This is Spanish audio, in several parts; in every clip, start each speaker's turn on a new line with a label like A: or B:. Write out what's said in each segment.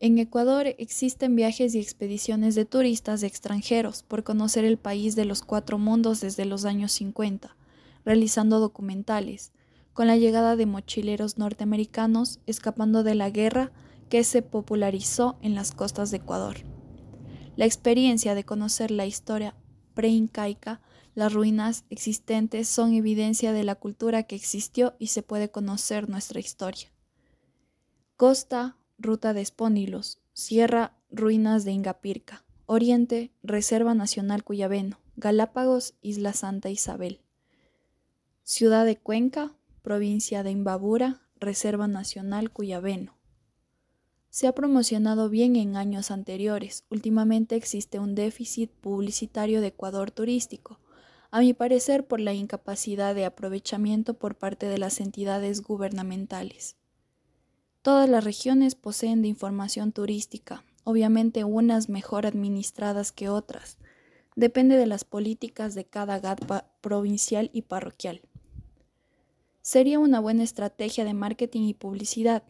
A: En Ecuador existen viajes y expediciones de turistas extranjeros por conocer el país de los cuatro mundos desde los años 50, realizando documentales, con la llegada de mochileros norteamericanos escapando de la guerra que se popularizó en las costas de Ecuador. La experiencia de conocer la historia preincaica, las ruinas existentes son evidencia de la cultura que existió y se puede conocer nuestra historia. Costa, Ruta de Espónilos, Sierra, Ruinas de Ingapirca, Oriente, Reserva Nacional Cuyabeno, Galápagos, Isla Santa Isabel. Ciudad de Cuenca, provincia de Imbabura, Reserva Nacional Cuyabeno. Se ha promocionado bien en años anteriores. Últimamente existe un déficit publicitario de Ecuador turístico, a mi parecer por la incapacidad de aprovechamiento por parte de las entidades gubernamentales. Todas las regiones poseen de información turística, obviamente unas mejor administradas que otras. Depende de las políticas de cada GAT provincial y parroquial. Sería una buena estrategia de marketing y publicidad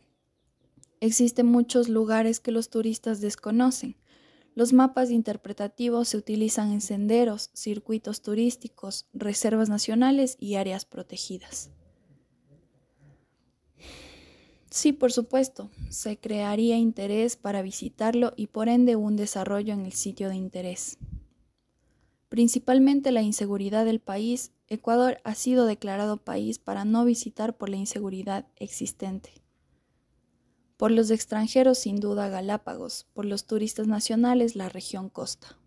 A: Existen muchos lugares que los turistas desconocen. Los mapas interpretativos se utilizan en senderos, circuitos turísticos, reservas nacionales y áreas protegidas. Sí, por supuesto, se crearía interés para visitarlo y por ende un desarrollo en el sitio de interés. Principalmente la inseguridad del país, Ecuador ha sido declarado país para no visitar por la inseguridad existente. Por los extranjeros sin duda Galápagos, por los turistas nacionales la región costa.